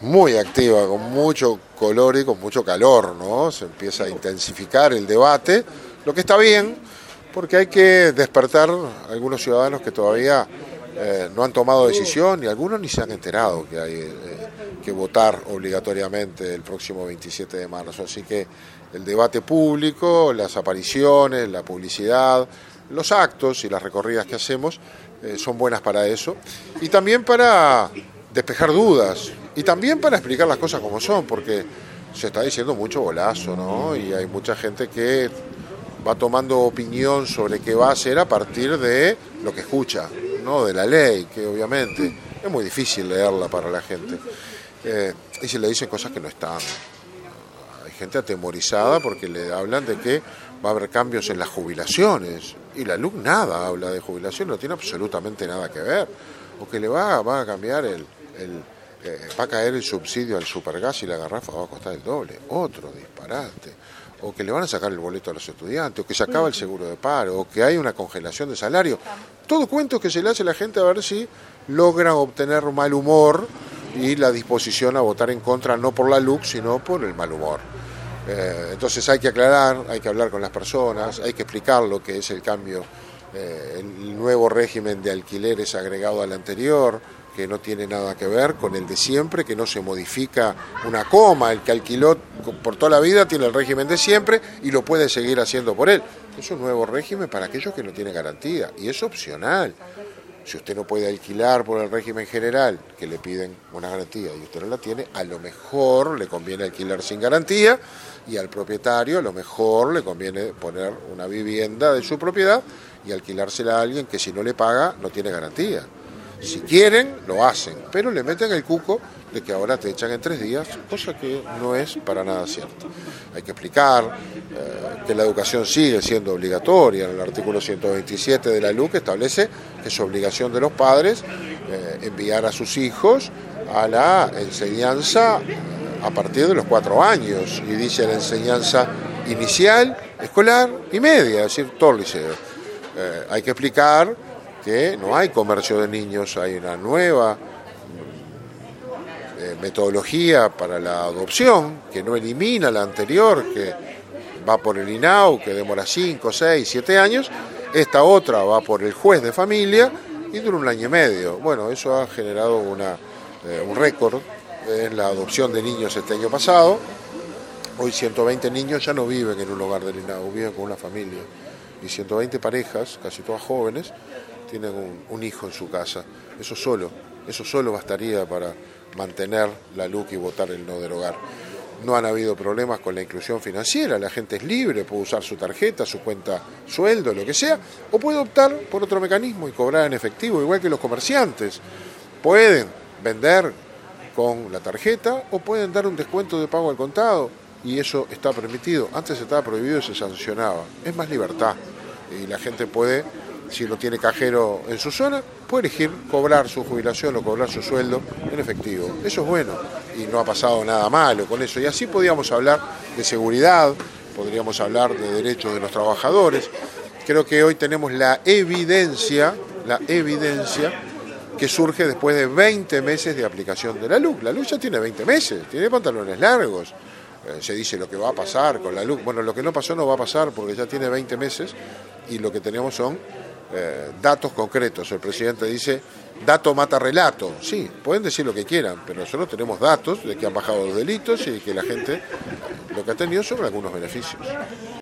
muy activa, con mucho color y con mucho calor, ¿no? Se empieza a intensificar el debate, lo que está bien, porque hay que despertar a algunos ciudadanos que todavía eh, no han tomado decisión y algunos ni se han enterado que hay eh, que votar obligatoriamente el próximo 27 de marzo. Así que el debate público, las apariciones, la publicidad, los actos y las recorridas que hacemos eh, son buenas para eso. Y también para despejar dudas y también para explicar las cosas como son, porque se está diciendo mucho golazo, ¿no? Y hay mucha gente que va tomando opinión sobre qué va a hacer a partir de lo que escucha, ¿no? de la ley, que obviamente es muy difícil leerla para la gente. Eh, y se le dicen cosas que no están. Hay gente atemorizada porque le hablan de que va a haber cambios en las jubilaciones. Y la LUC nada habla de jubilación, no tiene absolutamente nada que ver. O que le va, a cambiar el eh, va a caer el subsidio al supergas y la garrafa va a costar el doble. Otro disparate o que le van a sacar el boleto a los estudiantes, o que se acaba el seguro de paro, o que hay una congelación de salario. Todo cuento que se le hace a la gente a ver si logra obtener mal humor y la disposición a votar en contra no por la luz, sino por el mal humor. Eh, entonces hay que aclarar, hay que hablar con las personas, hay que explicar lo que es el cambio, eh, el nuevo régimen de alquileres agregado al anterior, que no tiene nada que ver con el de siempre, que no se modifica una coma, el que alquiló por toda la vida tiene el régimen de siempre y lo puede seguir haciendo por él. Es un nuevo régimen para aquellos que no tienen garantía y es opcional. Si usted no puede alquilar por el régimen general, que le piden una garantía y usted no la tiene, a lo mejor le conviene alquilar sin garantía y al propietario a lo mejor le conviene poner una vivienda de su propiedad y alquilársela a alguien que si no le paga no tiene garantía. Si quieren, lo hacen, pero le meten el cuco de que ahora te echan en tres días, cosa que no es para nada cierto. Hay que explicar eh, que la educación sigue siendo obligatoria. En el artículo 127 de la LUC establece que es obligación de los padres eh, enviar a sus hijos a la enseñanza a partir de los cuatro años, y dice la enseñanza inicial, escolar y media, es decir, todo el liceo. Eh, hay que explicar que no hay comercio de niños, hay una nueva eh, metodología para la adopción que no elimina la anterior, que va por el INAU, que demora 5, 6, 7 años, esta otra va por el juez de familia y dura un año y medio. Bueno, eso ha generado una, eh, un récord en la adopción de niños este año pasado. Hoy 120 niños ya no viven en un hogar del INAU, viven con una familia. Y 120 parejas, casi todas jóvenes, tienen un, hijo en su casa. Eso solo, eso solo bastaría para mantener la luz y votar el no derogar. No han habido problemas con la inclusión financiera, la gente es libre, puede usar su tarjeta, su cuenta sueldo, lo que sea, o puede optar por otro mecanismo y cobrar en efectivo, igual que los comerciantes. Pueden vender con la tarjeta o pueden dar un descuento de pago al contado y eso está permitido. Antes estaba prohibido y se sancionaba. Es más libertad y la gente puede si no tiene cajero en su zona, puede elegir cobrar su jubilación o cobrar su sueldo en efectivo. Eso es bueno y no ha pasado nada malo con eso. Y así podríamos hablar de seguridad, podríamos hablar de derechos de los trabajadores. Creo que hoy tenemos la evidencia, la evidencia que surge después de 20 meses de aplicación de la luz. La luz ya tiene 20 meses, tiene pantalones largos. Eh, se dice lo que va a pasar con la luz. Bueno, lo que no pasó no va a pasar porque ya tiene 20 meses y lo que tenemos son eh, datos concretos. El presidente dice, dato mata relato. Sí, pueden decir lo que quieran, pero nosotros tenemos datos de que han bajado los delitos y de que la gente lo que ha tenido son algunos beneficios.